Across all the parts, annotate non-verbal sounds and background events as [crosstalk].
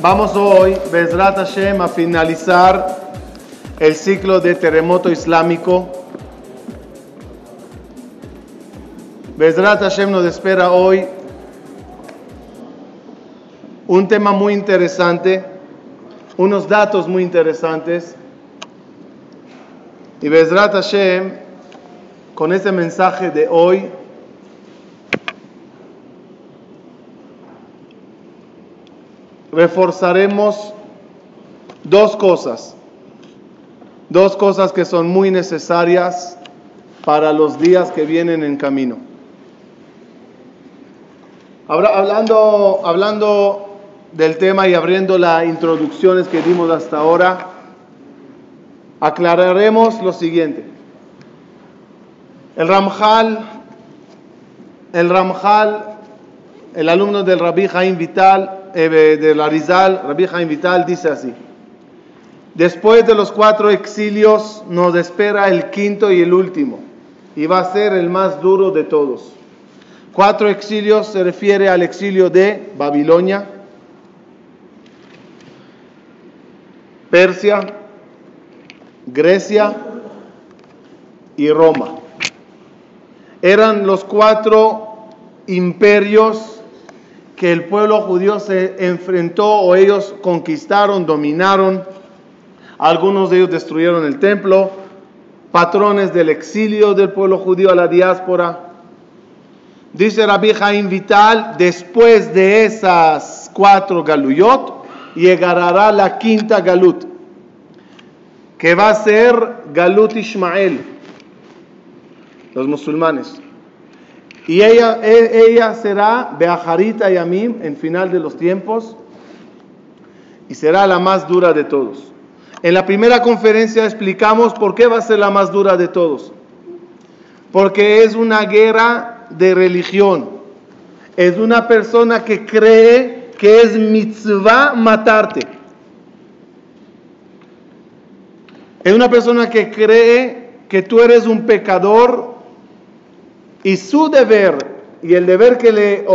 Vamos hoy, Bezrat Hashem, a finalizar el ciclo de terremoto islámico. Bezrat Hashem nos espera hoy un tema muy interesante, unos datos muy interesantes. Y Bezrat Hashem, con este mensaje de hoy, reforzaremos dos cosas, dos cosas que son muy necesarias para los días que vienen en camino. Hablando, hablando del tema y abriendo las introducciones que dimos hasta ahora, aclararemos lo siguiente. El Ramjal, el Ramjal, el alumno del Rabbi Jaim Vital, eh, de la Rizal, Rabbi Jaim Vital, dice así. Después de los cuatro exilios nos espera el quinto y el último, y va a ser el más duro de todos. Cuatro exilios se refiere al exilio de Babilonia, Persia, Grecia y Roma. Eran los cuatro imperios que el pueblo judío se enfrentó o ellos conquistaron, dominaron. Algunos de ellos destruyeron el templo, patrones del exilio del pueblo judío a la diáspora. Dice Rabbi Jaim Vital, después de esas cuatro galuyot, llegará la quinta galut, que va a ser Galut Ismael, los musulmanes. Y ella, e, ella será Beajarita Yamim en final de los tiempos y será la más dura de todos. En la primera conferencia explicamos por qué va a ser la más dura de todos. Porque es una guerra de religión. Es una persona que cree que es mitzvah matarte. Es una persona que cree que tú eres un pecador y su deber y el deber que le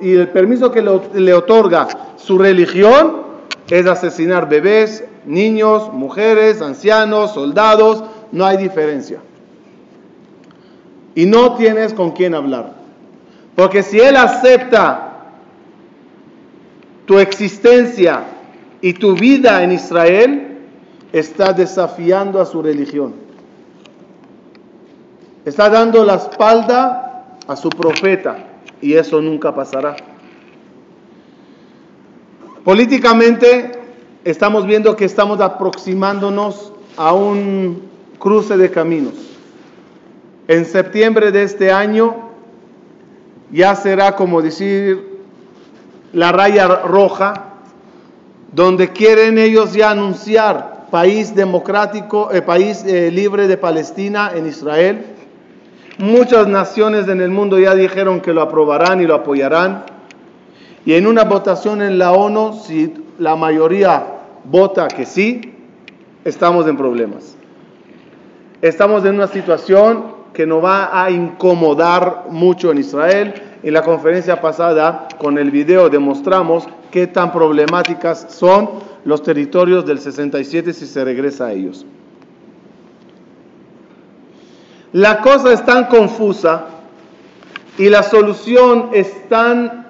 y el permiso que le otorga su religión es asesinar bebés, niños, mujeres, ancianos, soldados, no hay diferencia. Y no tienes con quién hablar. Porque si él acepta tu existencia y tu vida en Israel, está desafiando a su religión. Está dando la espalda a su profeta y eso nunca pasará. Políticamente estamos viendo que estamos aproximándonos a un cruce de caminos. En septiembre de este año ya será como decir la raya roja, donde quieren ellos ya anunciar país democrático, eh, país eh, libre de Palestina en Israel Muchas naciones en el mundo ya dijeron que lo aprobarán y lo apoyarán. Y en una votación en la ONU, si la mayoría vota que sí, estamos en problemas. Estamos en una situación que nos va a incomodar mucho en Israel. En la conferencia pasada, con el video, demostramos qué tan problemáticas son los territorios del 67 si se regresa a ellos. La cosa es tan confusa y la solución es tan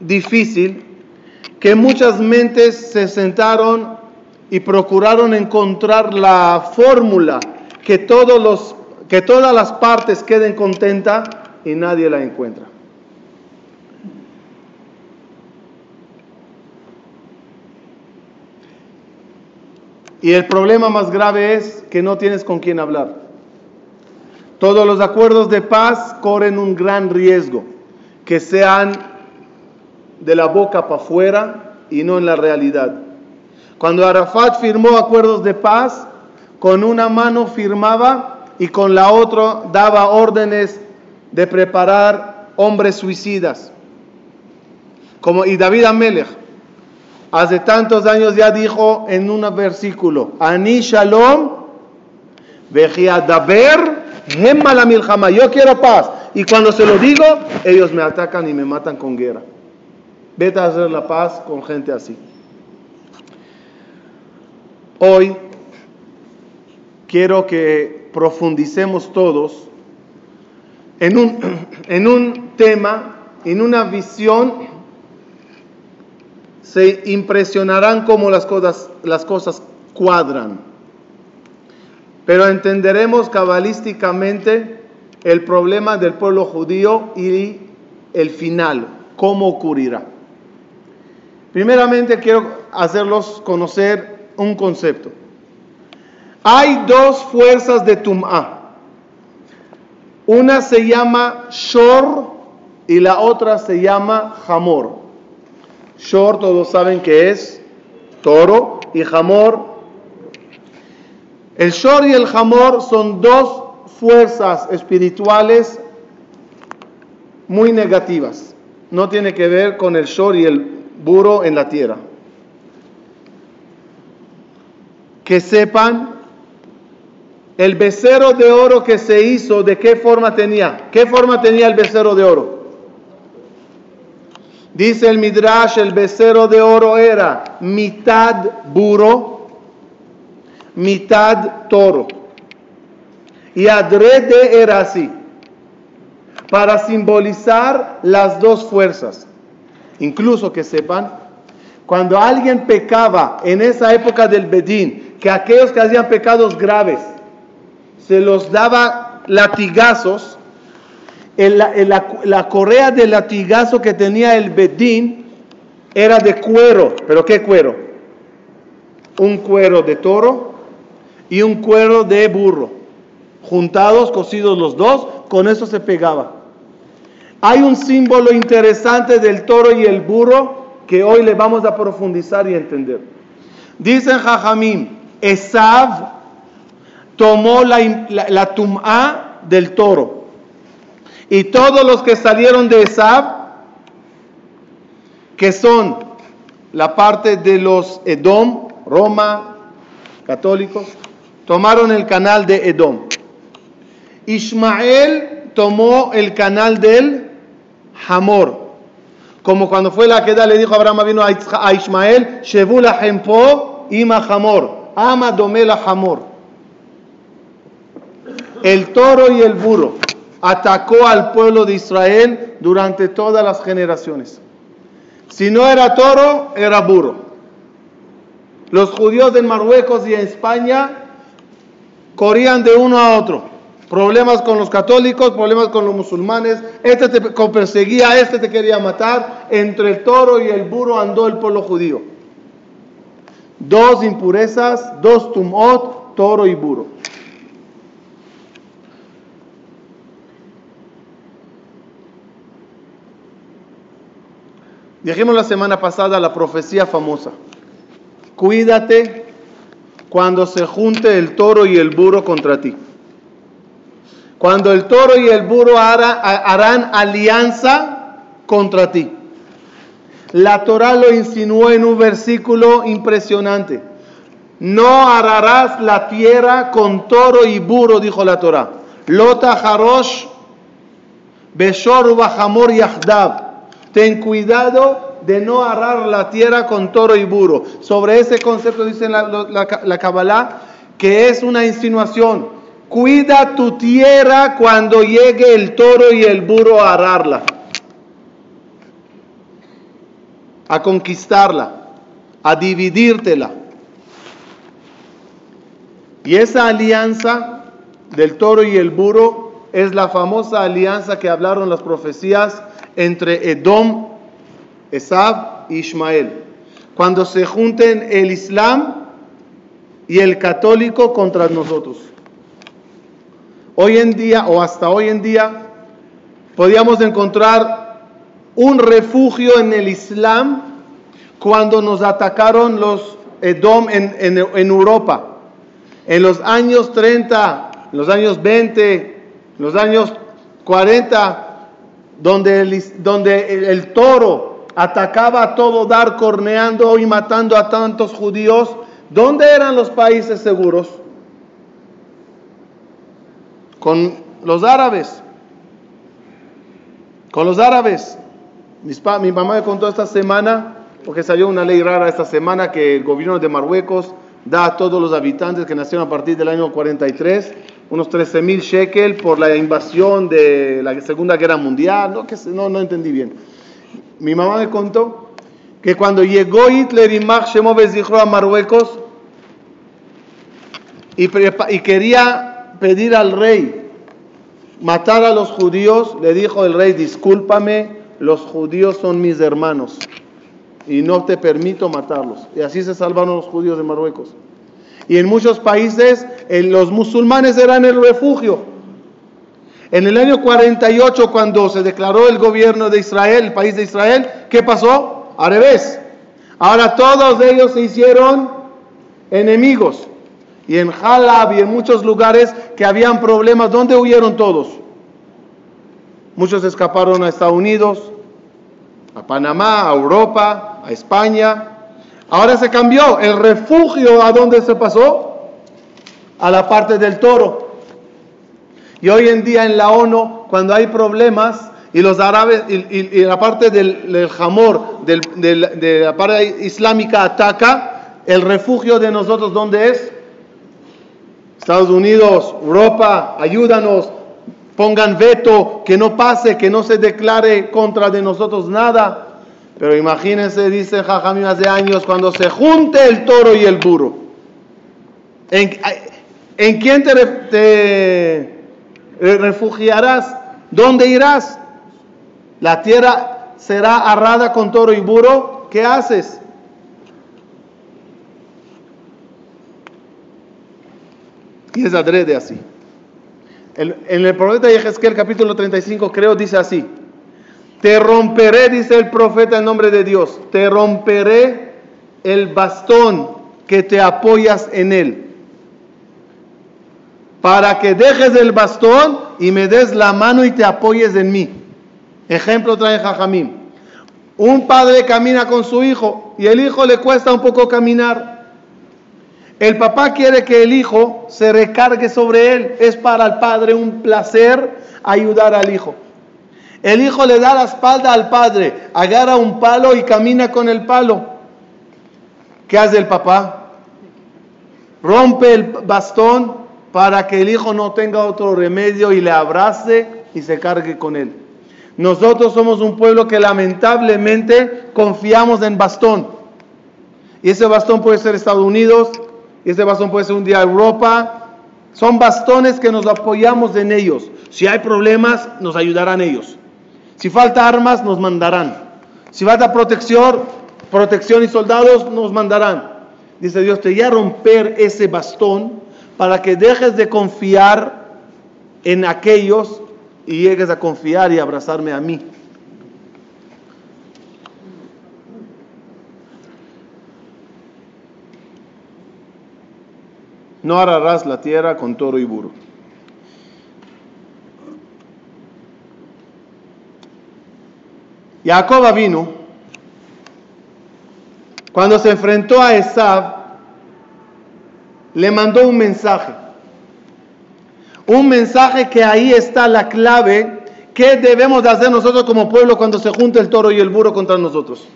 difícil que muchas mentes se sentaron y procuraron encontrar la fórmula que, todos los, que todas las partes queden contentas y nadie la encuentra. Y el problema más grave es que no tienes con quién hablar. Todos los acuerdos de paz corren un gran riesgo, que sean de la boca para afuera y no en la realidad. Cuando Arafat firmó acuerdos de paz, con una mano firmaba y con la otra daba órdenes de preparar hombres suicidas. Como y David Amelech, hace tantos años ya dijo en un versículo, Ani Shalom, Daber yo quiero paz. Y cuando se lo digo, ellos me atacan y me matan con guerra. Vete a hacer la paz con gente así. Hoy quiero que profundicemos todos en un, [clears throat] en un tema, en una visión. Se impresionarán cómo las cosas, las cosas cuadran. Pero entenderemos cabalísticamente el problema del pueblo judío y el final, cómo ocurrirá. Primeramente quiero hacerlos conocer un concepto. Hay dos fuerzas de Tum'a. Una se llama Shor y la otra se llama Hamor. Shor todos saben que es toro y Hamor. El Shor y el Hamor son dos fuerzas espirituales muy negativas. No tiene que ver con el Shor y el burro en la tierra. Que sepan el becerro de oro que se hizo, ¿de qué forma tenía? ¿Qué forma tenía el becerro de oro? Dice el Midrash, el becerro de oro era mitad burro, mitad toro. Y adrede era así, para simbolizar las dos fuerzas. Incluso que sepan, cuando alguien pecaba en esa época del Bedín, que aquellos que hacían pecados graves, se los daba latigazos, la, correa de latigazo que tenía el Bedín era de cuero, pero ¿qué cuero? Un cuero de toro y un cuero de burro, juntados, cosidos los dos, con eso se pegaba. Hay un símbolo interesante del toro y el burro que hoy le vamos a profundizar y entender. Dicen Jajamim, Esav tomó la, la, tum'a del toro. Y todos los que salieron de Esab, que son la parte de los Edom, Roma, católicos, tomaron el canal de Edom. Ismael tomó el canal del Hamor. Como cuando fue la queda le dijo Abraham vino a Ismael, Shevula Hempo ima Hamor, ama domela Hamor el toro y el burro atacó al pueblo de Israel durante todas las generaciones. Si no era toro, era burro. Los judíos de Marruecos y en España corrían de uno a otro. Problemas con los católicos, problemas con los musulmanes. Este te perseguía, este te quería matar. Entre el toro y el burro andó el pueblo judío. Dos impurezas, dos tumot, toro y burro. Dijimos la semana pasada la profecía famosa. Cuídate cuando se junte el toro y el burro contra ti. Cuando el toro y el burro harán alianza contra ti. La Torah lo insinuó en un versículo impresionante. No ararás la tierra con toro y burro, dijo la Torah. Lota harosh beshor bajamor yahdab. Ten cuidado de no arar la tierra con toro y burro. Sobre ese concepto dice la, Kabbalah que es una insinuación. Cuida tu tierra cuando llegue el toro y el burro a ararla, a conquistarla, a dividírtela. Y esa alianza del toro y el burro es la famosa alianza que hablaron las profecías entre Edom, Esab y Ismael. Cuando se junten el Islam y el católico contra nosotros. Hoy en día, o hasta hoy en día, podíamos encontrar un refugio en el Islam cuando nos atacaron los Edom en, Europa. En los años 30, en los años 20, en los años 40, donde el, donde el, toro atacaba a todo dar, corneando y matando a tantos judíos, ¿dónde eran los países seguros? Con los árabes. Con los árabes. mi mamá me contó esta semana, porque salió una ley rara esta semana, que el gobierno de Marruecos da a todos los habitantes que nacieron a partir del año 43 unos 13 mil shekel por la invasión de la Segunda Guerra Mundial, no, que, no, no entendí bien. Mi mamá me contó que cuando llegó Hitler y Max a Marruecos y, y quería pedir al rey matar a los judíos, le dijo el rey, discúlpame, los judíos son mis hermanos y no te permito matarlos. Y así se salvaron los judíos de Marruecos. Y en muchos países los musulmanes eran el refugio. En el año 48, cuando se declaró el gobierno de Israel, el país de Israel, ¿qué pasó? Al revés. Ahora todos ellos se hicieron enemigos. Y en Halab y en muchos lugares que habían problemas, ¿dónde huyeron todos? Muchos escaparon a Estados Unidos, a Panamá, a Europa, a España. Ahora se cambió. El refugio, ¿a dónde se pasó? A la parte del toro. Y hoy en día en la ONU, cuando hay problemas y los árabes y, la parte del, jamor, de la parte islámica ataca, el refugio de nosotros, ¿dónde es? Estados Unidos, Europa, ayúdanos, pongan veto, que no pase, que no se declare contra de nosotros nada. Pero imagínense, dice Jajamín hace años, cuando se junte el toro y el burro. ¿En, en quién te refugiarás? ¿Dónde irás? La tierra será arrada con toro y burro. ¿Qué haces? Y es adrede así. En el profeta Yehezkel capítulo 35 creo dice así. Te romperé, dice el profeta en nombre de Dios, te romperé el bastón que te apoyas en él. Para que dejes el bastón y me des la mano y te apoyes en mí. Ejemplo trae Jajamín. Un padre camina con su hijo y el hijo le cuesta un poco caminar. El papá quiere que el hijo se recargue sobre él. Es para el padre un placer ayudar al hijo. El hijo le da la espalda al padre, agarra un palo y camina con el palo. ¿Qué hace el papá? Rompe el bastón para que el hijo no tenga otro remedio y le abrace y se cargue con él. Nosotros somos un pueblo que lamentablemente confiamos en bastón. Y ese bastón puede ser Estados Unidos, y ese bastón puede ser un día Europa. Son bastones que nos apoyamos en ellos. Si hay problemas, nos ayudarán ellos. Si falta armas, nos mandarán. Si falta protección, protección y soldados, nos mandarán. Dice Dios, te voy a romper ese bastón para que dejes de confiar en aquellos y llegues a confiar y abrazarme a mí. No ararás la tierra con toro y burro. Jacob vino, cuando se enfrentó a Esab, le mandó un mensaje. Un mensaje que ahí está la clave que debemos de hacer nosotros como pueblo cuando se junta el toro y el burro contra nosotros.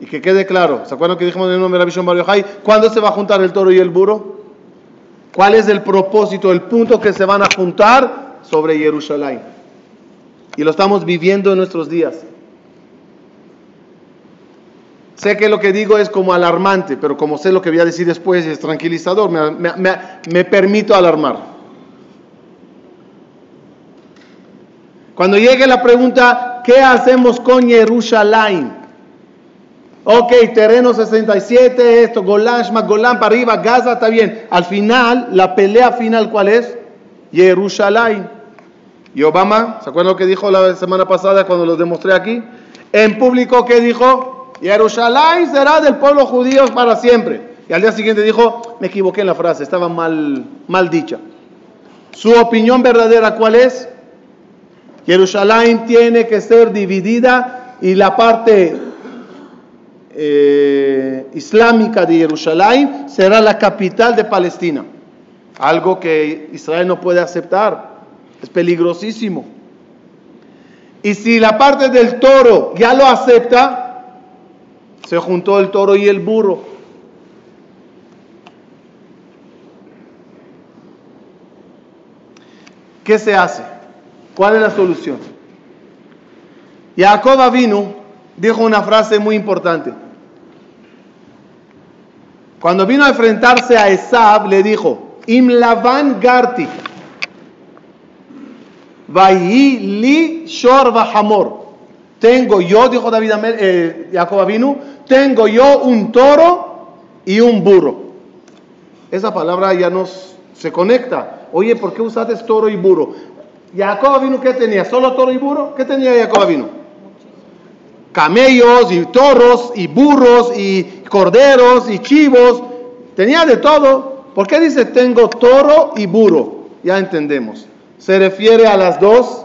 Y que quede claro, ¿se acuerdan que dijimos en el nombre de la visión Barrio ¿Cuándo se va a juntar el toro y el burro? ¿Cuál es el propósito, el punto que se van a juntar sobre Jerusalén? Y lo estamos viviendo en nuestros días. Sé que lo que digo es como alarmante, pero como sé lo que voy a decir después es tranquilizador, me, permito alarmar. Cuando llegue la pregunta, ¿qué hacemos con Jerusalén? Ok, terreno 67, esto, Golán, Golán para arriba, Gaza, está bien. Al final, la pelea final, ¿cuál es? Jerusalén. Y Obama, ¿se acuerdan lo que dijo la semana pasada cuando lo demostré aquí? En público, ¿qué dijo? Jerusalén será del pueblo judío para siempre. Y al día siguiente dijo, me equivoqué en la frase, estaba mal, mal dicha. Su opinión verdadera, ¿cuál es? Jerusalén tiene que ser dividida y la parte eh, islámica de Jerusalén será la capital de Palestina. Algo que Israel no puede aceptar. Es peligrosísimo. Y si la parte del toro ya lo acepta, Se juntó el toro y el burro. ¿Qué se hace? ¿Cuál es la solución? Jacob vino, dijo una frase muy importante. Cuando vino a enfrentarse a Esab, le dijo, Im lavan garti, li shor hamor. Tengo yo, dijo David eh, Jacob tengo yo un toro y un burro. Esa palabra ya nos se conecta. Oye, ¿por qué usaste toro y burro? Jacob vino, ¿qué tenía? ¿Solo toro y burro? ¿Qué tenía Jacob vino? camellos y toros y burros y corderos y chivos, tenía de todo. ¿Por qué dice tengo toro y burro? Ya entendemos. Se refiere a las dos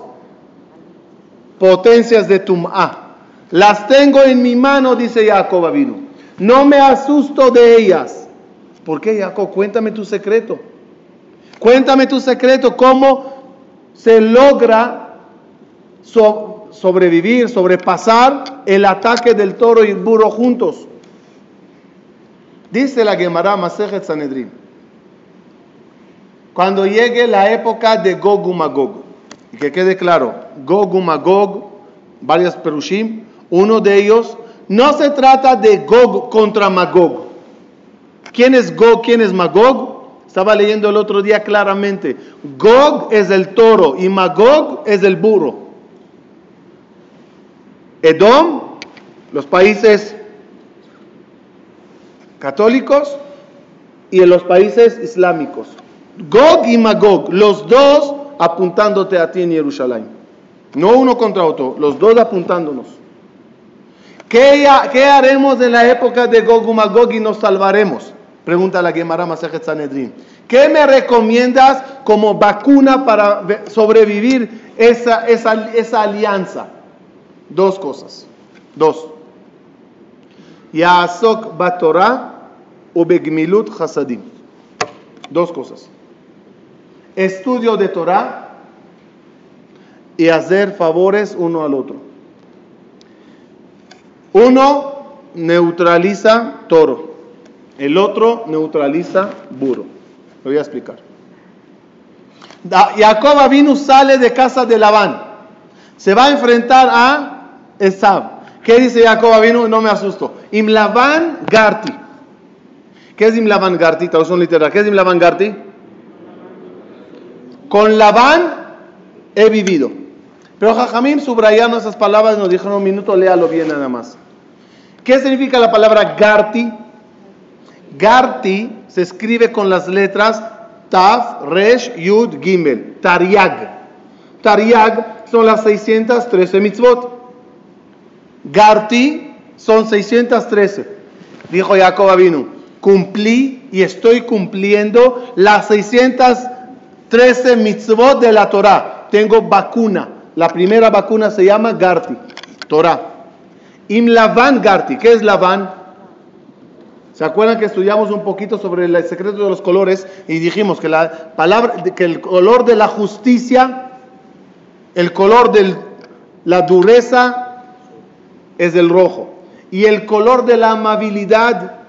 potencias de Tum'a. Las tengo en mi mano, dice Jacob vino. No me asusto de ellas. ¿Por qué, Jacob? Cuéntame tu secreto. Cuéntame tu secreto, cómo se logra sobrevivir, sobrepasar el ataque del toro y el burro juntos. Dice la Gemara Masejet Sanedrin. Cuando llegue la época de Gog y Magog, y que quede claro, Gog y Magog, varios perushim, uno de ellos, no se trata de Gog contra Magog. ¿Quién es Gog? ¿Quién es Magog? Estaba leyendo el otro día claramente. Gog es el toro y Magog es el burro. Edom, los países católicos y en los países islámicos. Gog y Magog, los dos apuntándote a ti en Jerusalén. No uno contra otro, los dos apuntándonos. ¿Qué, ¿Qué, haremos en la época de Gog y Magog y nos salvaremos? Pregunta la Gemara Masajet Sanedrin. ¿Qué me recomiendas como vacuna para sobrevivir esa, alianza? Dos cosas. Dos. Yasok batorah o begmilut hasadim. Dos cosas. Estudio de Torah y hacer favores uno al otro. Uno neutraliza toro, el otro neutraliza burro. Lo voy a explicar. Jacob vino sale de casa de Labán. Se va a enfrentar a Esab. ¿Qué dice Jacob vino? No me asusto. Imlavan Garti. ¿Qué es Imlavan Garti? Traducción literal. ¿Qué es Imlavan Garti? Con Labán he vivido. Pero Jajamim subrayando esas palabras nos dijeron un minuto, léalo bien nada más. ¿Qué significa la palabra Garti? Garti se escribe con las letras Taf, Resh, Yud, Gimel. Tariag. Tariag son las 613 mitzvot. Garti son 613. Dijo Jacob vino, cumplí y estoy cumpliendo las 613 mitzvot de la Torah. Tengo vacuna. La primera vacuna se llama Garti, Torah. Imlavan Garti, ¿qué es Lavan? ¿Se acuerdan que estudiamos un poquito sobre el secreto de los colores y dijimos que la palabra, que el color de la justicia, el color de la dureza es el rojo. Y el color de la amabilidad,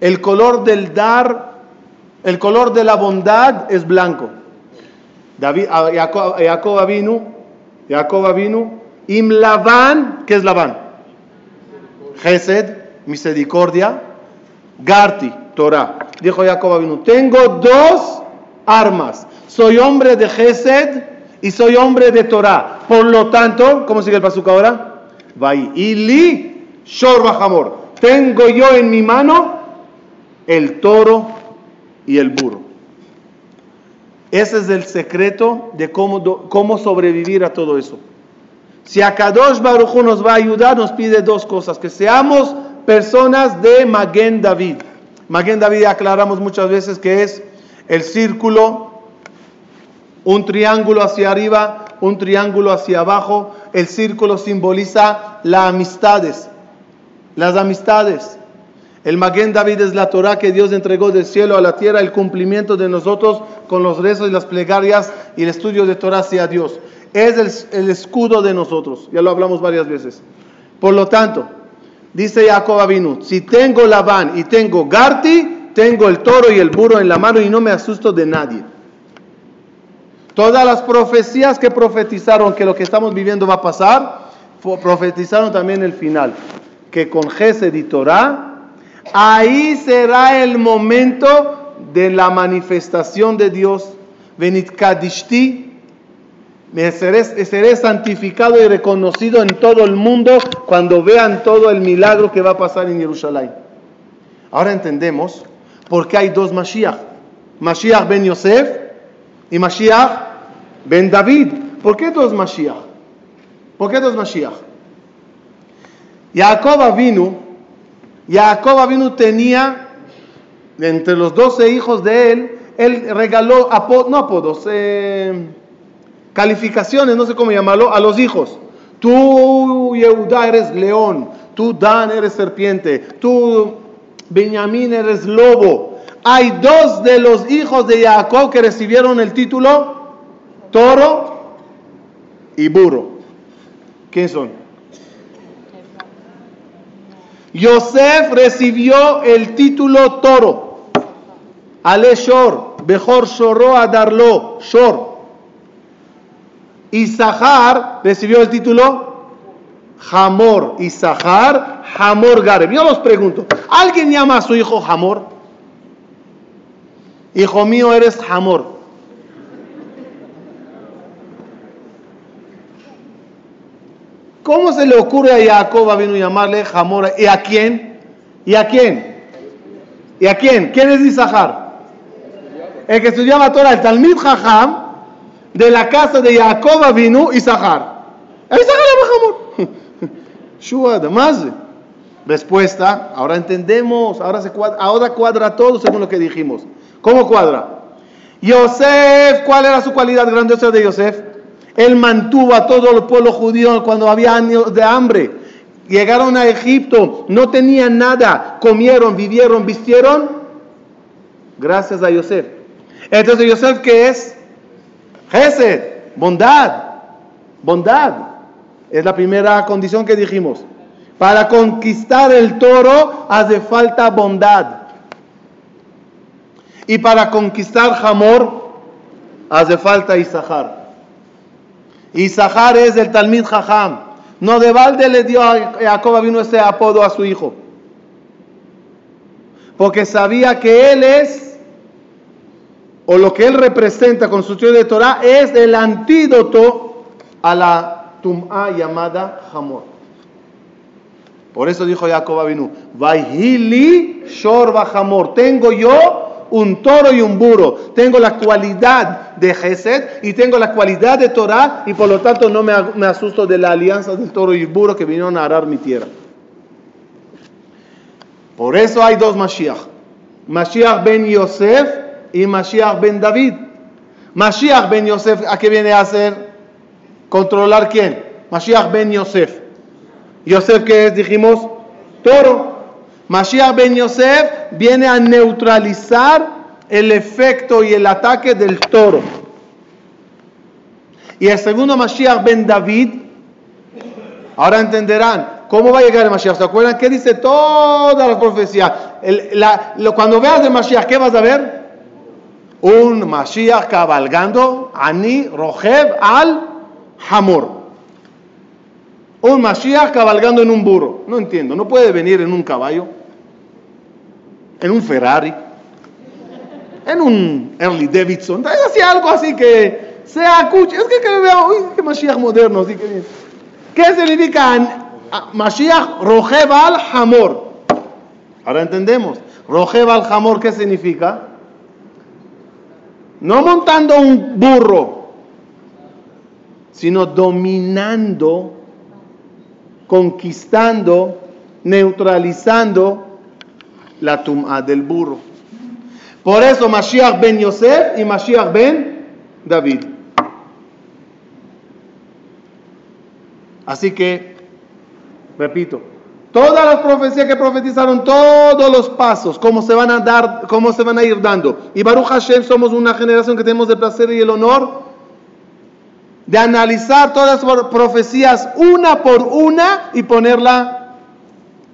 el color del dar, el color de la bondad es blanco. David, Jacob vino, Jacob vino, Im Lavan, ¿qué es Lavan? Gesed, misericordia, Garti, Torah. Dijo Jacob vino, tengo dos armas. Soy hombre de Gesed y soy hombre de Torah. Por lo tanto, ¿cómo sigue el pasuca ahora? Y li shor Tengo yo en mi mano el toro y el burro. Ese es el secreto de cómo, cómo sobrevivir a todo eso. Si Akadosh Baruch nos va a ayudar, nos pide dos cosas: que seamos personas de Maguen David. Maguen David aclaramos muchas veces que es el círculo, un triángulo hacia arriba, un triángulo hacia abajo, el círculo simboliza las amistades, las amistades. El Maguen David es la Torah que Dios entregó del cielo a la tierra, el cumplimiento de nosotros con los rezos y las plegarias y el estudio de Torah hacia Dios. Es el, escudo de nosotros, ya lo hablamos varias veces. Por lo tanto, Dice Jacob Avinu, si tengo Labán y tengo Garti, tengo el toro y el burro en la mano y no me asusto de nadie. Todas las profecías que profetizaron que lo que estamos viviendo va a pasar, profetizaron también el final, que con Gesed y Torah, ahí será el momento de la manifestación de Dios. Venit Kadishti, me seré, santificado y reconocido en todo el mundo cuando vean todo el milagro que va a pasar en Jerusalén. Ahora entendemos por qué hay dos Mashiach. Mashiach ben Yosef y Mashiach ben David. ¿Por qué dos Mashiach? ¿Por qué dos Mashiach? Jacob vino, Jacob vino tenía entre los doce hijos de él, él regaló no apodos, eh, calificaciones, no sé cómo llamarlo, a los hijos. Tú, Yehuda, eres león. Tú, Dan, eres serpiente. Tú, Benjamín, eres lobo. Hay dos de los hijos de Jacob que recibieron el título toro y burro. ¿Quién son? Yosef recibió el título toro. Ale Shor, Bejor Shorro Adarlo, Shor. Isahar recibió el título Hamor. Isahar, Hamor Gareb. Yo los pregunto, ¿alguien llama a su hijo Hamor? Hijo mío, eres Hamor. ¿Cómo se le ocurre a Jacob vino llamarle Hamor? ¿Y a quién? ¿Y a quién? ¿Y a quién? ¿Quién es Isahar? El que estudiaba Torah, el Talmid Jajam, de la casa de Jacob vino Isahar. Isahar [laughs] Shuad, más. Respuesta, ahora entendemos, ahora, se cuadra, ahora cuadra todo según lo que dijimos. ¿Cómo cuadra? Yosef, ¿cuál era su cualidad grandiosa de Yosef? Él mantuvo a todo el pueblo judío cuando había años de hambre. Llegaron a Egipto, no tenían nada, comieron, vivieron, vistieron, gracias a Yosef. Entonces, Yosef, ¿qué es? Gesed, bondad, bondad. Es la primera condición que dijimos. Para conquistar el toro hace falta bondad. Y para conquistar Hamor hace falta Isahar. Isahar es el Talmid Jajam. No de balde le dio a Jacob vino ese apodo a su hijo. Porque sabía que él es o lo que él representa con su estudio de Torah es el antídoto a la tum'a llamada Hamor. Por eso dijo Jacob Abinu, Vaihili Shorba Hamor. Tengo yo un toro y un burro. Tengo la cualidad de Gesed y tengo la cualidad de Torah y por lo tanto no me, asusto de la alianza del toro y el burro que vinieron a arar mi tierra. Por eso hay dos Mashiach. Mashiach ben Yosef y Mashiach ben David. Mashiach ben Yosef, ¿a qué viene a hacer? ¿Controlar quién? Mashiach ben Yosef. Yosef, que es? Dijimos, toro. Mashiach ben Yosef viene a neutralizar el efecto y el ataque del toro. Y el segundo Mashiach ben David, ahora entenderán, ¿Cómo va a llegar el Mashiach? ¿Se acuerdan qué dice toda la profecía? cuando veas el Mashiach, ¿qué vas a ver? un Mashiach cabalgando, Ani Rojev al Hamor. Un Mashiach cabalgando en un burro. No entiendo, no puede venir en un caballo, en un Ferrari, en un Early Davidson. Así, algo así que sea cucho. Es que, que veo, uy, qué Mashiach moderno. Así que, ¿Qué significa Mashiach Rojev al Hamor? Ahora entendemos. Rojev al Hamor, ¿qué significa? No montando un burro, sino dominando, conquistando, neutralizando la tumba del burro. Por eso Mashiach ben Yosef y Mashiach ben David. Así que, repito, Todas las profecías que profetizaron, todos los pasos, cómo se van a dar, cómo se van a ir dando. Y Baruch Hashem somos una generación que tenemos el placer y el honor de analizar todas las profecías una por una y ponerla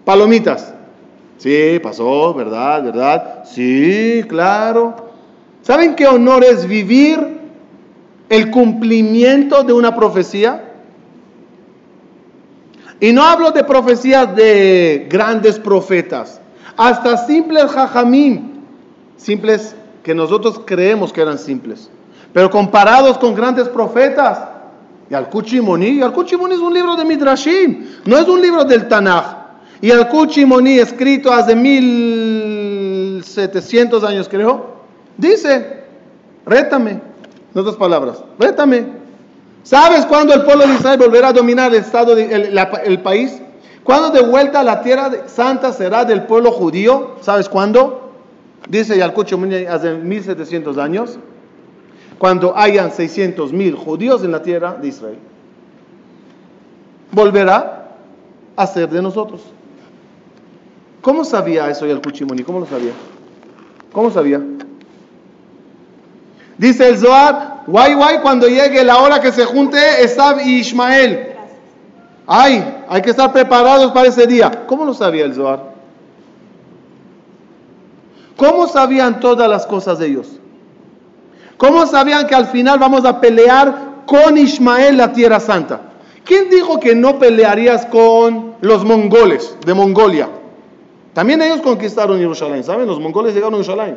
Palomitas. Sí, pasó, ¿verdad? ¿Verdad? Sí, claro. ¿Saben qué honor es vivir el cumplimiento de una profecía? Y no hablo de profecías de grandes profetas, hasta simples jajamim, simples que nosotros creemos que eran simples, pero comparados con grandes profetas, y al Kuchimoni, al Kuchimoni es un libro de Midrashim, no es un libro del Tanaj. Y al Kuchimoni, escrito hace 1700 años, creo, dice: Rétame, en otras palabras, rétame. ¿Sabes cuándo el pueblo de Israel volverá a dominar el, estado el, país? ¿Cuándo de vuelta la tierra santa será del pueblo judío? ¿Sabes cuándo? Dice Yalcucho hace 1700 años, cuando hayan 600 mil judíos en la tierra de Israel. Volverá a ser de nosotros. ¿Cómo sabía eso Yalcucho ¿Cómo lo sabía? ¿Cómo sabía? Dice el Zohar, guay guay, cuando llegue la hora que se junte Esab y Ismael. Ay, hay que estar preparados para ese día. ¿Cómo lo sabía el Zohar? ¿Cómo sabían todas las cosas de ellos? ¿Cómo sabían que al final vamos a pelear con Ismael la tierra santa? ¿Quién dijo que no pelearías con los mongoles de Mongolia? También ellos conquistaron Jerusalén, ¿saben? Los mongoles llegaron a Jerusalén.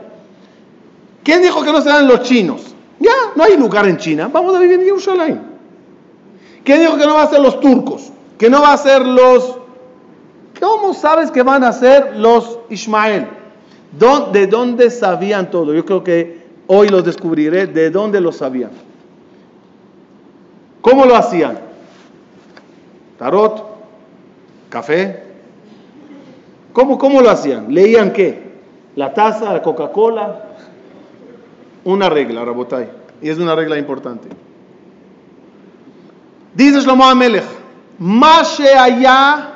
¿Quién dijo que no serán los chinos? Ya, no hay lugar en China, vamos a vivir en Jerusalén. ¿Quién dijo que no va a ser los turcos? Que no va a ser los... ¿Cómo sabes que van a ser los Ismael? ¿De dónde sabían todo? Yo creo que hoy los descubriré de dónde lo sabían. ¿Cómo lo hacían? Tarot, café. ¿Cómo, cómo lo hacían? ¿Leían qué? La taza, la Coca-Cola, una regla, Rabotay, y es una regla importante. Dice Shlomo Amelech, Ma sheaya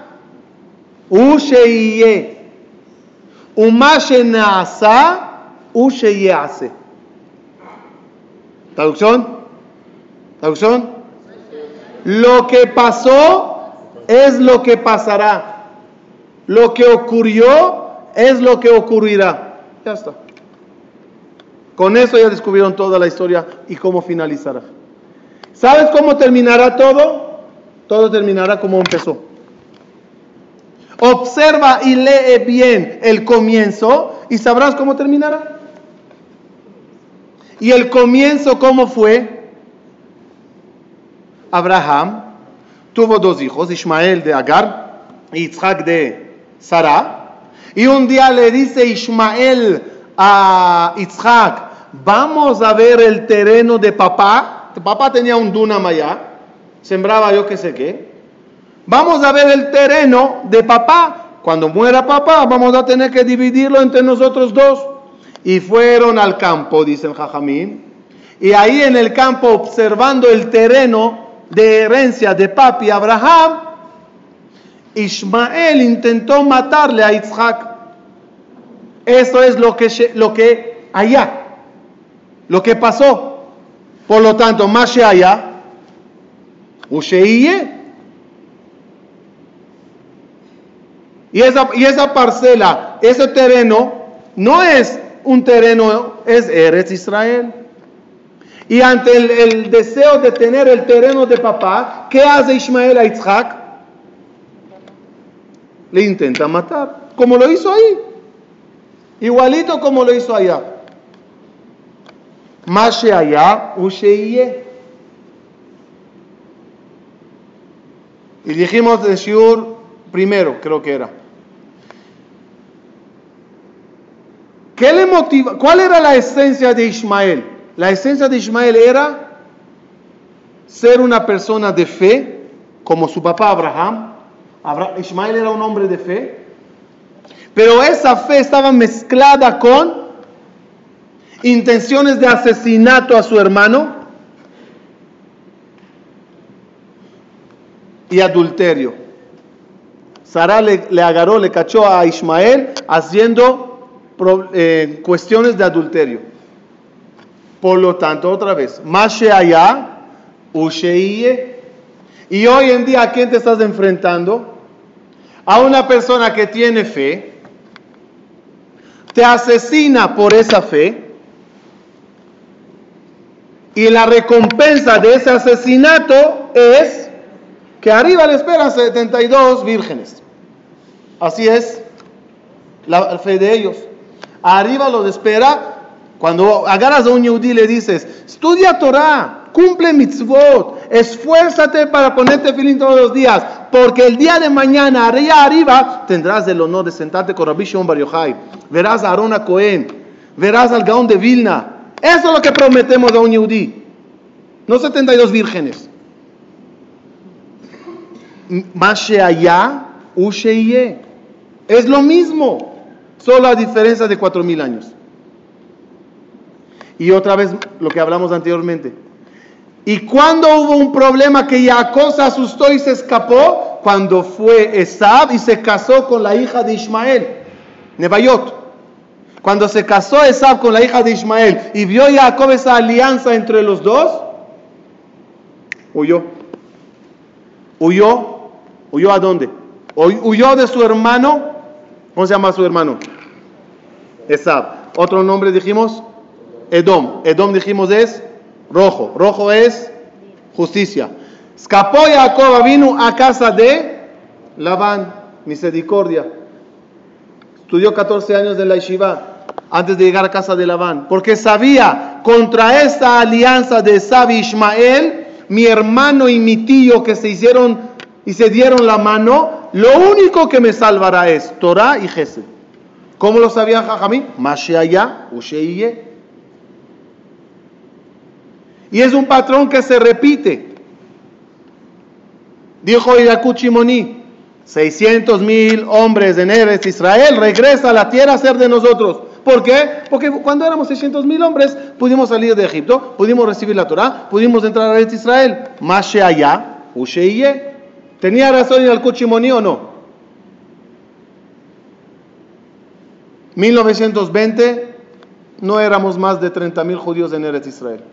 u sheiye, ומה שנעשה הוא hace. ¿Traducción? ¿Traducción? Lo que pasó es lo que pasará. Lo que ocurrió es lo que ocurrirá. Ya está. Con eso ya descubrieron toda la historia y cómo finalizará. ¿Sabes cómo terminará todo? Todo terminará como empezó. Observa y lee bien el comienzo y sabrás cómo terminará. ¿Y el comienzo cómo fue? Abraham tuvo dos hijos, Ismael de Agar y Isaac de Sara. Y un día le dice Ismael a Isaac, vamos a ver el terreno de papá. Papá tenía un dunam allá, sembraba yo qué sé qué. Vamos a ver el terreno de papá. Cuando muera papá, vamos a tener que dividirlo entre nosotros dos. Y fueron al campo, dice el Jajamín. Y ahí en el campo, observando el terreno de herencia de papi Abraham, Ismael intentó matarle a Isaac. Eso es lo que, lo que allá lo que pasó. Por lo tanto, más allá, y esa, y esa parcela, ese terreno, no es un terreno, es Eretz Israel. Y ante el, el, deseo de tener el terreno de papá, ¿qué hace Ismael a Isaac? Le intenta matar, como lo hizo ahí. Igualito como lo hizo allá. Más allá, Y dijimos de primero, creo que era. ¿Qué le motiva? ¿Cuál era la esencia de Ismael? La esencia de Ismael era ser una persona de fe, como su papá Abraham. Ismael era un hombre de fe, pero esa fe estaba mezclada con intenciones de asesinato a su hermano y adulterio. Sara le, agarró, le cachó a Ismael haciendo eh, cuestiones de adulterio. Por lo tanto, otra vez, más allá, Y hoy en día, ¿a quién te estás enfrentando? A una persona que tiene fe, te asesina por esa fe, y la recompensa de ese asesinato es que arriba le esperan 72 vírgenes. Así es la fe de ellos. Arriba los espera. Cuando agarras a un yudí le dices, estudia Torah, cumple mitzvot, esfuérzate para ponerte filín todos los días, porque el día de mañana, arriba, arriba, tendrás el honor de sentarte con Rabbi Shimon Bar Yochai, verás a Arona Cohen, verás al Gaón de Vilna. Eso es lo que prometemos a un yudí, no 72 vírgenes. Mashe allá, Es lo mismo, solo a diferencia de cuatro mil años. Y otra vez lo que hablamos anteriormente. Y cuando hubo un problema que Jacob se asustó y se escapó, cuando fue Esab y se casó con la hija de Ismael, Nebayot. Cuando se casó Esab con la hija de Ismael y vio Jacob esa alianza entre los dos, huyó. Huyó ¿Huyó a dónde? Huyó de su hermano. ¿Cómo se llama su hermano? Esab. Otro nombre dijimos, Edom. Edom dijimos es rojo. Rojo es justicia. Escapó Jacob, vino a casa de Labán, misericordia. Estudió 14 años en la yeshiva antes de llegar a casa de Labán, porque sabía contra esta alianza de Esab y Ismael, mi hermano y mi tío que se hicieron y se dieron la mano, lo único que me salvará es Torah y Gesed. ¿Cómo lo sabía Jajamí? Mashiaya, Usheiye. Y es un patrón que se repite. Dijo Irakuchimoni, 600 mil hombres de Neves Israel regresa a la tierra a ser de nosotros. ¿Por qué? Porque cuando éramos 600 mil hombres pudimos salir de Egipto, pudimos recibir la Torah, pudimos entrar a Israel. Mashiaya, Usheiye. ¿Tenía razón el Cuchimoní o no? 1920 no éramos más de 30 mil judíos en Eretz Israel.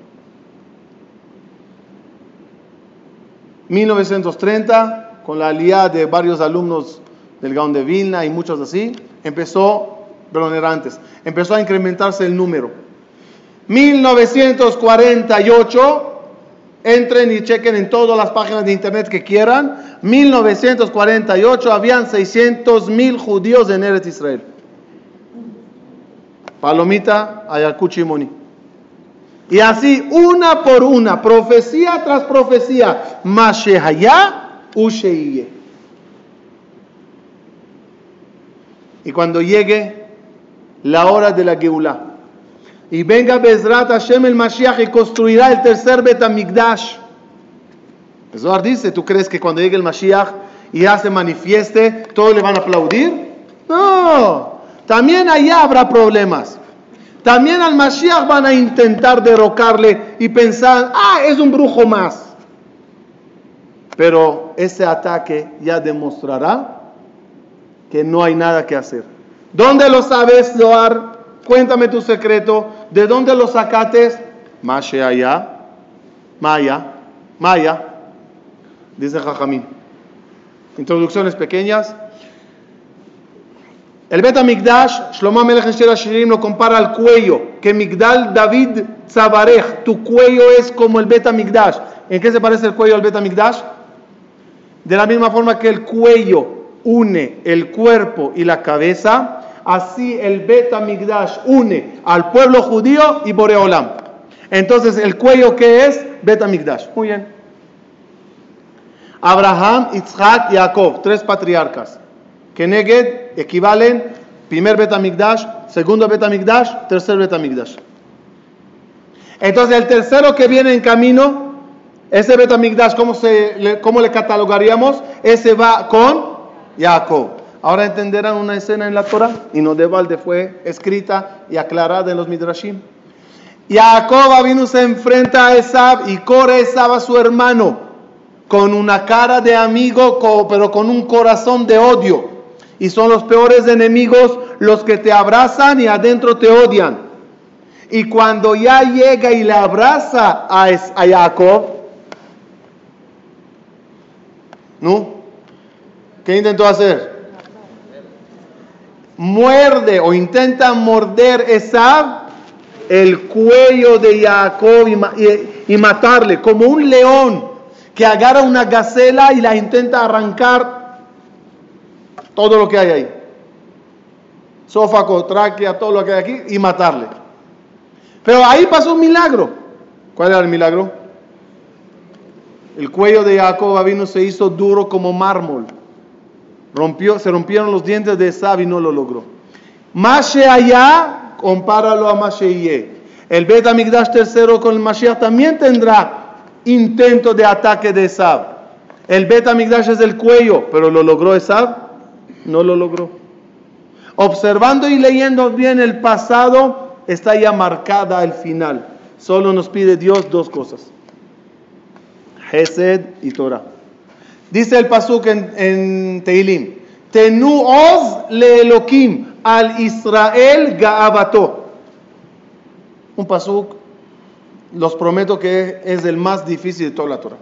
1930, con la alianza de varios alumnos del Gaón de Vilna y muchos así, empezó, perdón, era antes, empezó a incrementarse el número. 1948 Entren y chequen en todas las páginas de internet que quieran. 1948 habían 600 mil judíos en Eretz Israel. Palomita, Ayacuchi Moni. Y así, una por una, profecía tras profecía, Mashehaya Usheiye. Y cuando llegue la hora de la Geulah, y venga Bezrat Hashem el Mashiach y construirá el tercer Betamigdash. Zohar dice, ¿tú crees que cuando llegue el Mashiach y ya se manifieste, todos le van a aplaudir? No, también allá habrá problemas. También al Mashiach van a intentar derrocarle y pensar, ah, es un brujo más. Pero ese ataque ya demostrará que no hay nada que hacer. ¿Dónde lo sabes, Zohar? Cuéntame tu secreto. ¿De dónde lo sacates? allá. Maya. Maya. Dice Jajamín. Introducciones pequeñas. El Bet Migdash, Shlomo Melech Shirim lo compara al cuello, que Migdal David Tzabarej, tu cuello es como el Bet Migdash. ¿En qué se parece el cuello al Bet Migdash? De la misma forma que el cuello une el cuerpo y la cabeza, Así el Bet Migdash une al pueblo judío y Boreolam. Entonces, ¿el cuello qué es? Bet Migdash. Muy bien. Abraham, Isaac y Jacob, tres patriarcas. Keneged equivalen primer Bet Migdash, segundo Bet Migdash, tercer Bet Migdash. Entonces, el tercero que viene en camino, ese Bet Migdash, ¿cómo, se, ¿cómo le catalogaríamos? Ese va con Jacob. Ahora entenderán una escena en la Torah y no de balde fue escrita y aclarada en los Midrashim. Jacob vino se enfrenta a Esab y corre Esab a su hermano con una cara de amigo pero con un corazón de odio. Y son los peores enemigos los que te abrazan y adentro te odian. Y cuando ya llega y le abraza a, a Jacob, ¿no? ¿Qué intentó hacer? muerde o intenta morder Esab el cuello de Jacob y, y, matarle, como un león que agarra una gacela y la intenta arrancar todo lo que hay ahí. Sófaco, tráquea, todo lo que hay aquí y matarle. Pero ahí pasó un milagro. ¿Cuál era el milagro? El cuello de Jacob vino se hizo duro como mármol. Rompió, se rompieron los dientes de Esab y no lo logró. Mashe allá, compáralo a Mashe El Bet Amigdash tercero con el Mashiach también tendrá intento de ataque de Esab. El Bet Amigdash es el cuello, pero ¿lo logró Esab? No lo logró. Observando y leyendo bien el pasado, está ya marcada el final. Solo nos pide Dios dos cosas. Hesed y Torah. Dice el pasuk en, en Teilim, Tenu oz le Elohim al Israel gaabato. Un pasuk, los prometo que es el más difícil de toda la Torah.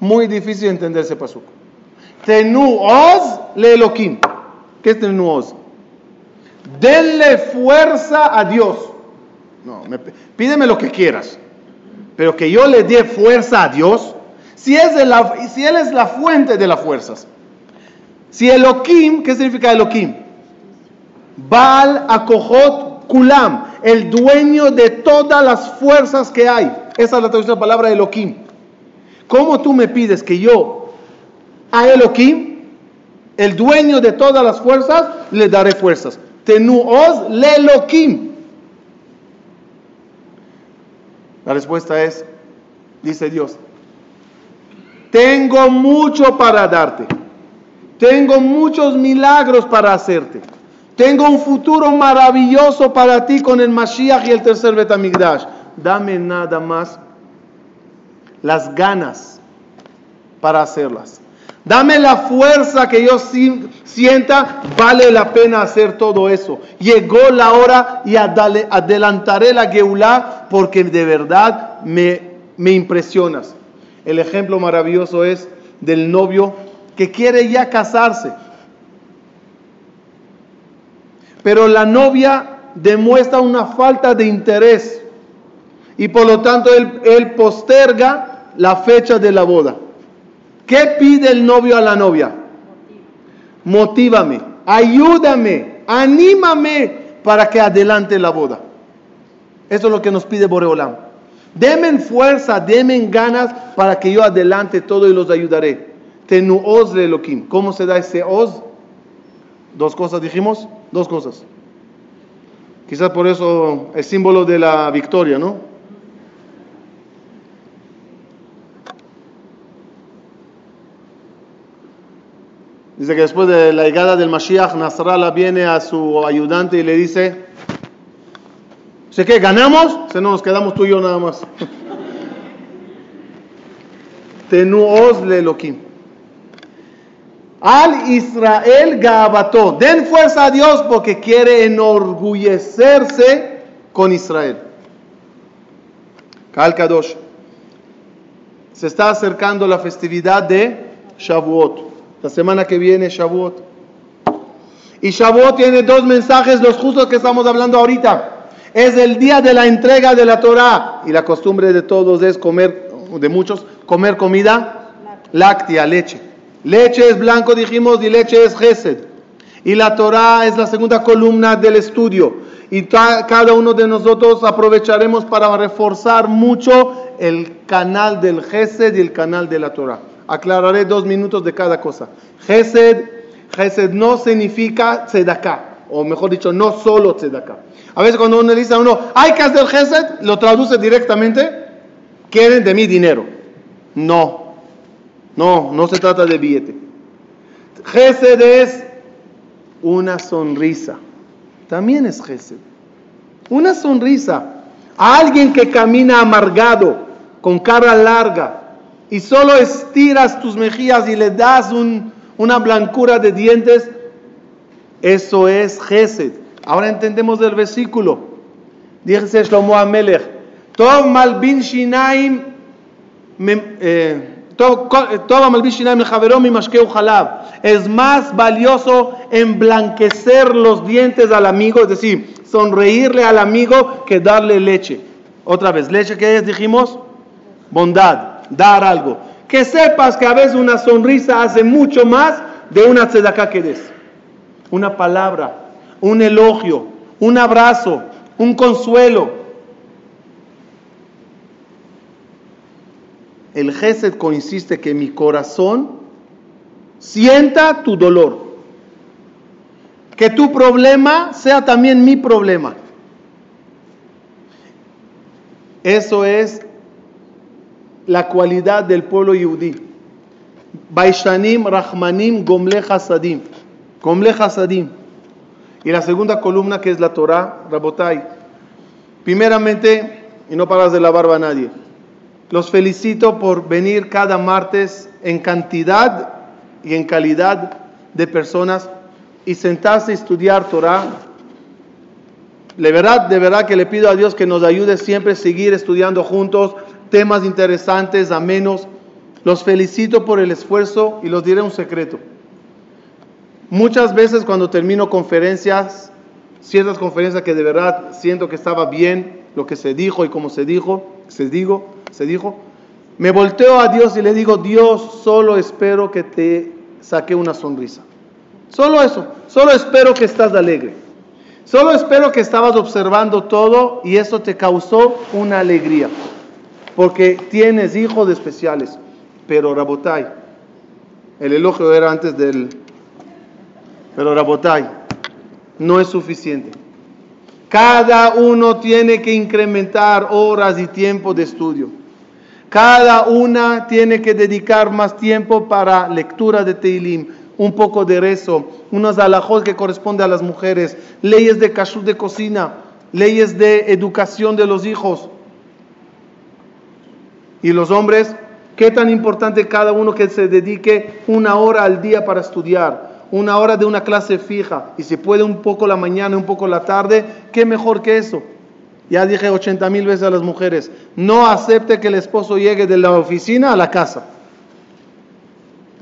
Muy difícil entender ese pasuk. Tenu oz le Elohim. ¿Qué es tenu oz? Denle fuerza a Dios. No, pídeme lo que quieras. Pero que yo le dé fuerza a Dios, si, es de la, Él es la fuente de las fuerzas. Si Elohim, ¿qué significa Elohim? Baal Akohot Kulam, el dueño de todas las fuerzas que hay. Esa es la traducción de la palabra Elohim. ¿Cómo tú me pides que yo a Elohim, el dueño de todas las fuerzas, le daré fuerzas? Tenuoz le Elohim. La respuesta es, dice Dios, tengo mucho para darte. Tengo muchos milagros para hacerte. Tengo un futuro maravilloso para ti con el Mashiach y el tercer Betamigdash. Dame nada más las ganas para hacerlas. Dame la fuerza que yo sienta, vale la pena hacer todo eso. Llegó la hora y adelantaré la Geulah porque de verdad me, me impresionas. El ejemplo maravilloso es del novio que quiere ya casarse. Pero la novia demuestra una falta de interés y por lo tanto él, posterga la fecha de la boda. ¿Qué pide el novio a la novia? Motívame, ayúdame, anímame para que adelante la boda. Eso es lo que nos pide Boreolam. Demen fuerza, demen ganas para que yo adelante todo y los ayudaré. Tenuoz de Elohim. ¿Cómo se da ese oz? Dos cosas dijimos, dos cosas. Quizás por eso es símbolo de la victoria, ¿no? Dice que después de la llegada del Mashiach, Nasrallah viene a su ayudante y le dice, ¿sé qué? ¿Ganamos? Se no, nos quedamos tú y yo nada más. [laughs] Tenuoz le Elohim. Al Israel Gabató. Den fuerza a Dios porque quiere enorgullecerse con Israel. Kal Kadosh. Se está acercando la festividad de Shavuot. La semana que viene Shavuot. Y Shavuot tiene dos mensajes, los justos que estamos hablando ahorita. Es el día de la entrega de la Torah. Y la costumbre de todos es comer, de muchos, comer comida láctea, leche. Leche es blanco, dijimos, y leche es Gesed. Y la Torah es la segunda columna del estudio. Y cada uno de nosotros aprovecharemos para reforzar mucho el canal del Gesed y el canal de la Torah. Aclararé dos minutos de cada cosa. Gesed, Gesed no significa tzedakah, o mejor dicho, no solo tzedakah. A veces cuando uno dice a uno, hay que hacer Gesed, lo traduce directamente, quieren de mi dinero. No, no, no se trata de billete. Gesed es una sonrisa. También es Gesed. Una sonrisa. A alguien que camina amargado, con cara larga, y solo estiras tus mejillas y le das una blancura de dientes, eso es Gesed. Ahora entendemos el versículo. Dice Shlomo Amelech, Tov malbin shinaim, eh, Es más valioso emblanquecer los dientes al amigo, es decir, sonreírle al amigo que darle leche. Otra vez, leche que es, dijimos, bondad, dar algo. Que sepas que a veces una sonrisa hace mucho más de una tzedaká que des. Una palabra, un elogio, un abrazo, un consuelo. El Gesed consiste que mi corazón sienta tu dolor. Que tu problema sea también mi problema. Eso es la cualidad del pueblo yudí. Baishanim, Rahmanim, Gomle Hasadim. Gomle Hasadim. Y la segunda columna que es la Torah, Rabotai. Primeramente, y no paras de la barba a nadie, los felicito por venir cada martes en cantidad y en calidad de personas y sentarse a estudiar Torah. De verdad, de verdad que le pido a Dios que nos ayude siempre a seguir estudiando juntos temas interesantes, a menos. Los felicito por el esfuerzo y los diré un secreto. Muchas veces cuando termino conferencias, ciertas conferencias que de verdad siento que estaba bien lo que se dijo y como se dijo, se digo, se dijo, me volteo a Dios y le digo, Dios, solo espero que te saque una sonrisa. Solo eso, solo espero que estás alegre. Solo espero que estabas observando todo y eso te causó una alegría. Porque tienes hijos especiales. Pero Rabotai, el elogio era antes del... Pero Rabotai, no es suficiente. Cada uno tiene que incrementar horas y tiempo de estudio. Cada una tiene que dedicar más tiempo para lectura de Teilim, un poco de rezo, unos alajos que corresponde a las mujeres, leyes de kashrut de cocina, leyes de educación de los hijos. Y los hombres, qué tan importante cada uno que se dedique una hora al día para estudiar, una hora de una clase fija, y si puede un poco la mañana, un poco la tarde, qué mejor que eso. Ya dije 80 mil veces a las mujeres, no acepte que el esposo llegue de la oficina a la casa.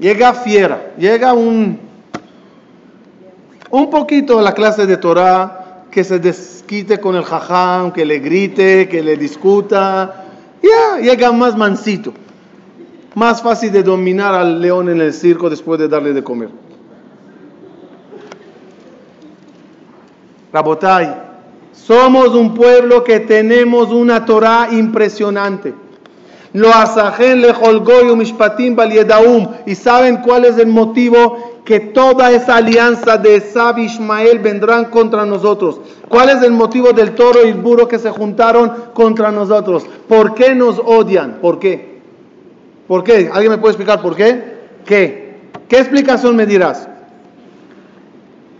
Llega fiera, llega un, un poquito a la clase de Torah, que se desquite con el jajam, que le grite, que le discuta. Ya, llega más mansito. Más fácil de dominar al león en el circo después de darle de comer. Rabotai, somos un pueblo que tenemos una Torah impresionante. Lo asajen le mishpatim Y saben cuál es el motivo que toda esa alianza de Sab y vendrán contra nosotros. ¿Cuál es el motivo del toro y el burro que se juntaron contra nosotros? ¿Por qué nos odian? ¿Por qué? ¿Por qué? ¿Alguien me puede explicar por qué? ¿Qué? ¿Qué explicación me dirás?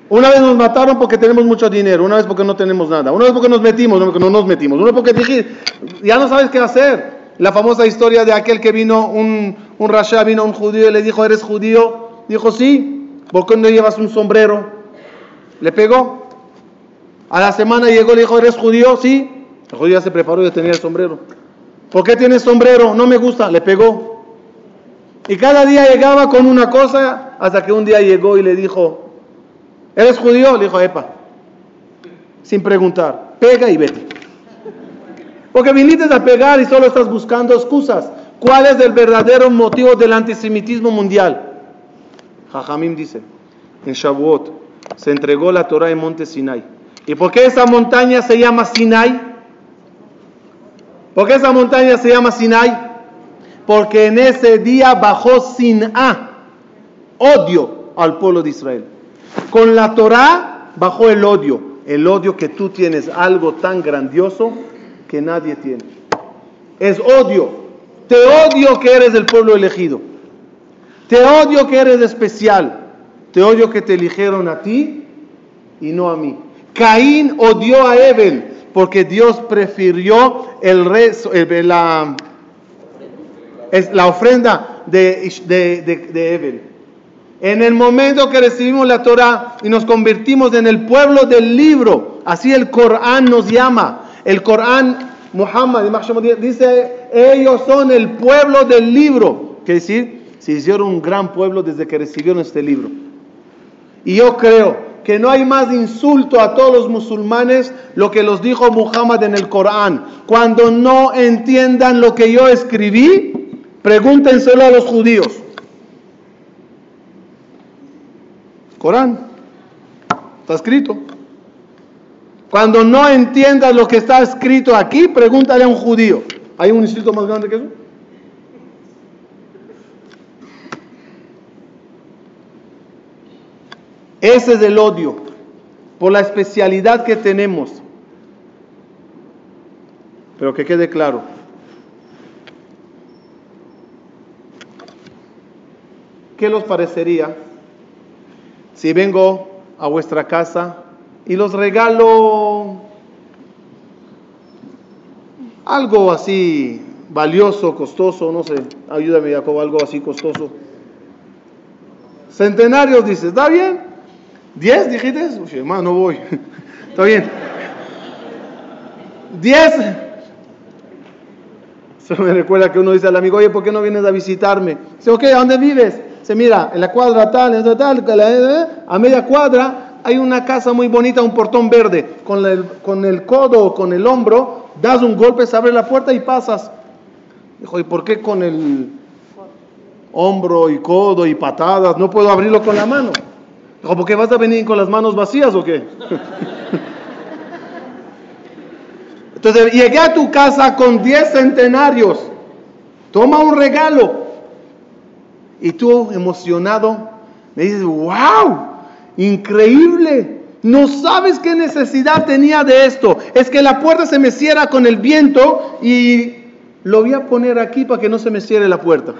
Una vez nos mataron porque tenemos mucho dinero, una vez porque no tenemos nada, una vez porque nos metimos, porque no nos metimos, una vez porque dije, ya no sabes qué hacer. La famosa historia de aquel que vino, un, un rasha, vino un judío y le dijo, ¿eres judío? Dijo, sí. ¿Por qué no llevas un sombrero? Le pegó. A la semana llegó le dijo, ¿eres judío? Sí. El judío ya se preparó y tenía el sombrero. ¿Por qué tienes sombrero? No me gusta. Le pegó. Y cada día llegaba con una cosa hasta que un día llegó y le dijo, ¿Eres judío? Le dijo, epa. Sin preguntar. Pega y vete. Porque viniste a pegar y solo estás buscando excusas. ¿Cuál es el verdadero motivo del antisemitismo mundial? Jajamim dice, en Shavuot se entregó la Torah en Monte Sinai. ¿Y por qué esa montaña se llama Sinai? ¿Por qué esa montaña se llama Sinai? Porque en ese día bajó Sin'a, odio al pueblo de Israel. Con la Torah bajó el odio, el odio que tú tienes, algo tan grandioso que nadie tiene. Es odio. Te odio que eres del pueblo elegido. Te odio que eres especial. Te odio que te eligieron a ti y no a mí. Caín odió a Ebel porque Dios prefirió el rezo, la, la ofrenda de, de, de Ebel. En el momento que recibimos la Torah y nos convertimos en el pueblo del libro, así el Corán nos llama. El Corán, Muhammad dice, ellos son el pueblo del libro. quiere decir, se hicieron un gran pueblo desde que recibieron este libro. Y yo creo que no hay más insulto a todos los musulmanes lo que los dijo Muhammad en el Corán. Cuando no entiendan lo que yo escribí, pregúntenselo a los judíos. Corán. Está escrito. Cuando no entiendas lo que está escrito aquí, pregúntale a un judío. ¿Hay un insulto más grande que eso? Ese es el odio, por la especialidad que tenemos. Pero que quede claro. ¿Qué los parecería si vengo a vuestra casa y los regalo algo así valioso, costoso, no sé, ayúdame Jacob, algo así costoso? Centenarios dices, ¿está bien? ¿Diez dijiste? Uy, hermano, no voy. [laughs] Está bien. Diez. Se me recuerda que uno dice al amigo, oye, ¿por qué no vienes a visitarme? Dice, ok, ¿a dónde vives? Se mira, en la cuadra tal, en tal, a media cuadra hay una casa muy bonita, un portón verde. Con el, con el codo o con el hombro, das un golpe, se abre la puerta y pasas. Dijo, ¿y por qué con el hombro y codo y patadas? No puedo abrirlo con la mano. ¿Por qué vas a venir con las manos vacías o qué? Entonces llegué a tu casa con 10 centenarios. Toma un regalo. Y tú emocionado me dices, wow, increíble. No sabes qué necesidad tenía de esto. Es que la puerta se me cierra con el viento y lo voy a poner aquí para que no se me cierre la puerta.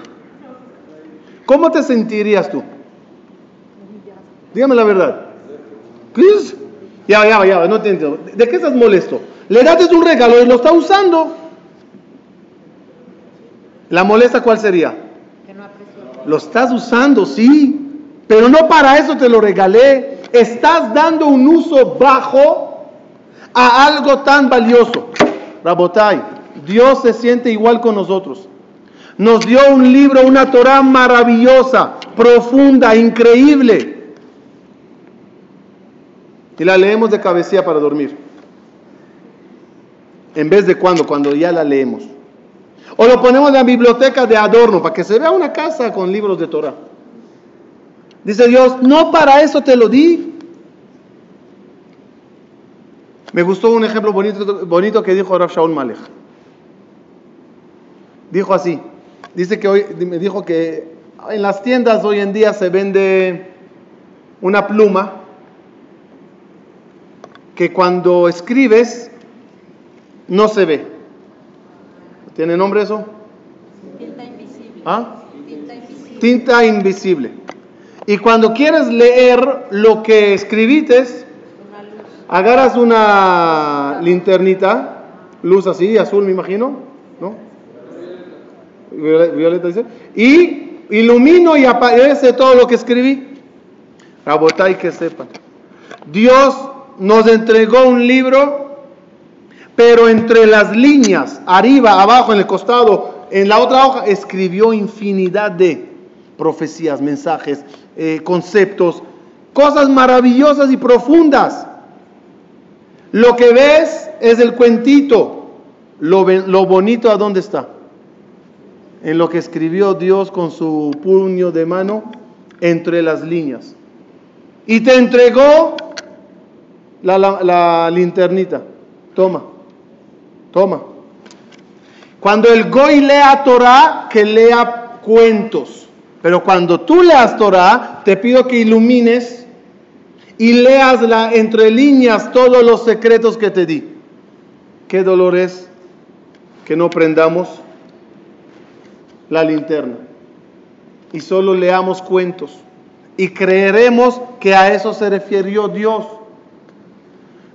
¿Cómo te sentirías tú? Dígame la verdad. ¿Qué es? Ya, ya, ya, no te entiendo. ¿De qué estás molesto? Le das un regalo y lo está usando. ¿La molesta cuál sería? Que no lo estás usando, sí. Pero no para eso te lo regalé. Estás dando un uso bajo a algo tan valioso. Rabotai, Dios se siente igual con nosotros. Nos dio un libro, una Torah maravillosa, profunda, increíble y la leemos de cabecilla para dormir. En vez de cuando, cuando ya la leemos. O lo ponemos en la biblioteca de adorno para que se vea una casa con libros de Torah. Dice Dios, no para eso te lo di. Me gustó un ejemplo bonito, que dijo Rav Shaul Malek. Dijo así, dice que hoy, me dijo que en las tiendas hoy en día se vende una pluma que cuando escribes no se ve. ¿Tiene nombre eso? Tinta invisible. ¿Ah? Tinta invisible. Tinta invisible. Y cuando quieres leer lo que escribites, agarras una linternita, luz así, azul me imagino, ¿no? Violeta dice, y ilumino y aparece todo lo que escribí. y que sepan. Dios nos entregó un libro, pero entre las líneas, arriba, abajo, en el costado, en la otra hoja, escribió infinidad de profecías, mensajes, eh, conceptos, cosas maravillosas y profundas. Lo que ves es el cuentito. Lo, lo bonito, ¿a dónde está? En lo que escribió Dios con su puño de mano entre las líneas. Y te entregó la, la, linternita. Toma, toma. Cuando el Goy lea Torah, que lea cuentos. Pero cuando tú leas Torah, te pido que ilumines y leas la, entre líneas todos los secretos que te di. Qué dolor es que no prendamos la linterna y solo leamos cuentos y creeremos que a eso se refirió Dios.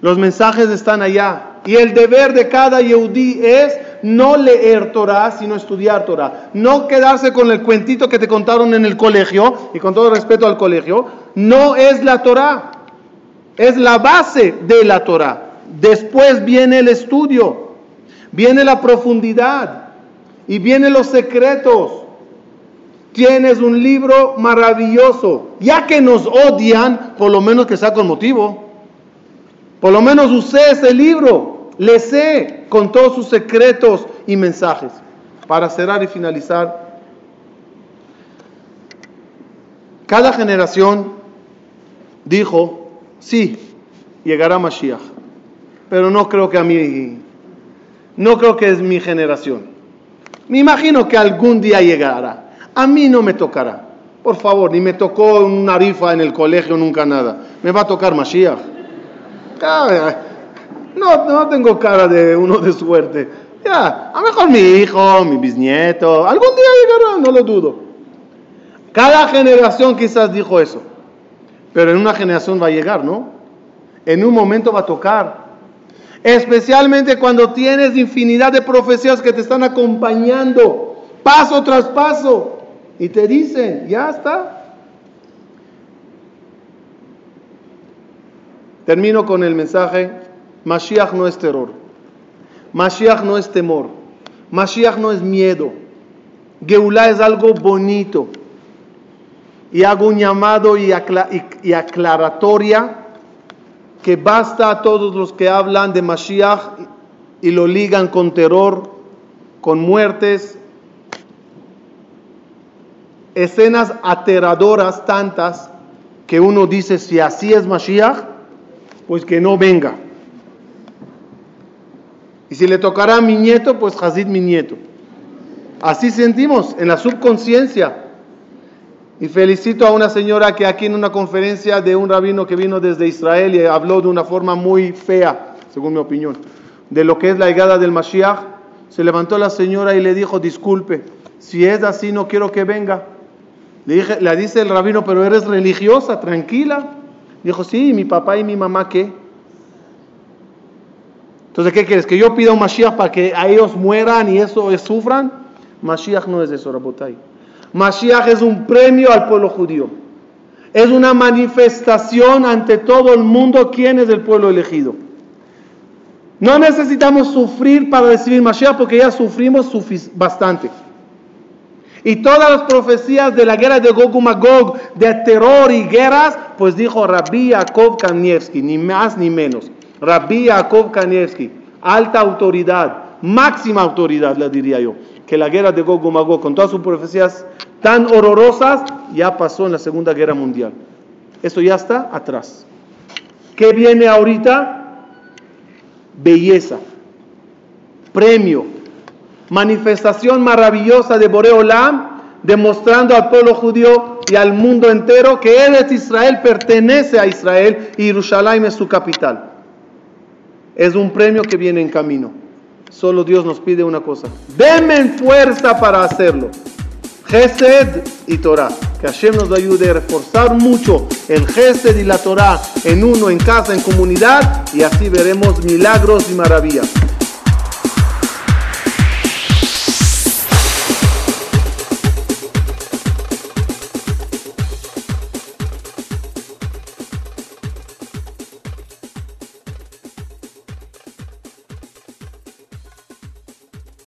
Los mensajes están allá. Y el deber de cada Yehudí es no leer Torah, sino estudiar Torah. No quedarse con el cuentito que te contaron en el colegio, y con todo respeto al colegio, no es la Torah. Es la base de la Torah. Después viene el estudio, viene la profundidad y vienen los secretos. Tienes un libro maravilloso. Ya que nos odian, por lo menos que sea con motivo. Por lo menos usé ese libro. Le sé con todos sus secretos y mensajes. Para cerrar y finalizar. Cada generación dijo, sí, llegará Mashiach. Pero no creo que a mí, no creo que es mi generación. Me imagino que algún día llegará. A mí no me tocará. Por favor, ni me tocó una rifa en el colegio, nunca nada. Me va a tocar Mashiach. No, no tengo cara de uno de suerte. Ya, a lo mejor mi hijo, mi bisnieto, algún día llegará, no lo dudo. Cada generación quizás dijo eso. Pero en una generación va a llegar, ¿no? En un momento va a tocar. Especialmente cuando tienes infinidad de profecías que te están acompañando, paso tras paso. Y te dicen, ya está. Termino con el mensaje, Mashiach no es terror. Mashiach no es temor. Mashiach no es miedo. Geulah es algo bonito. Y hago un llamado y, aclaratoria que basta a todos los que hablan de Mashiach y lo ligan con terror, con muertes, escenas aterradoras tantas que uno dice, si así es Mashiach, pues que no venga. Y si le tocará a mi nieto, pues Hazid mi nieto. Así sentimos en la subconsciencia. Y felicito a una señora que aquí en una conferencia de un rabino que vino desde Israel y habló de una forma muy fea, según mi opinión, de lo que es la llegada del Mashiach, se levantó la señora y le dijo, disculpe, si es así no quiero que venga. Le, le dice el rabino, pero eres religiosa, tranquila. Dijo, sí, mi papá y mi mamá, ¿qué? Entonces, ¿qué quieres? ¿Que yo pida un Mashiach para que a ellos mueran y eso sufran? Mashiach no es eso, Rabotai. Mashiach es un premio al pueblo judío. Es una manifestación ante todo el mundo quién es el pueblo elegido. No necesitamos sufrir para recibir Mashiach porque ya sufrimos bastante. Y todas las profecías de la guerra de Gog y Magog, de terror y guerras, pues dijo Rabbi Yaakov Kanievski, ni más ni menos. Rabbi Yaakov Kanievski, alta autoridad, máxima autoridad, le diría yo, que la guerra de Gog y Magog, con todas sus profecías tan horrorosas, ya pasó en la Segunda Guerra Mundial. Eso ya está atrás. ¿Qué viene ahorita? Belleza, premio, manifestación maravillosa de Boreolam, demostrando al pueblo judío y al mundo entero que él es Israel, pertenece a Israel y Jerusalén es su capital. Es un premio que viene en camino. Solo Dios nos pide una cosa. Denme fuerza para hacerlo. Gesed y Torah. Que Hashem nos ayude a reforzar mucho el Gesed y la Torah en uno, en casa, en comunidad y así veremos milagros y maravillas.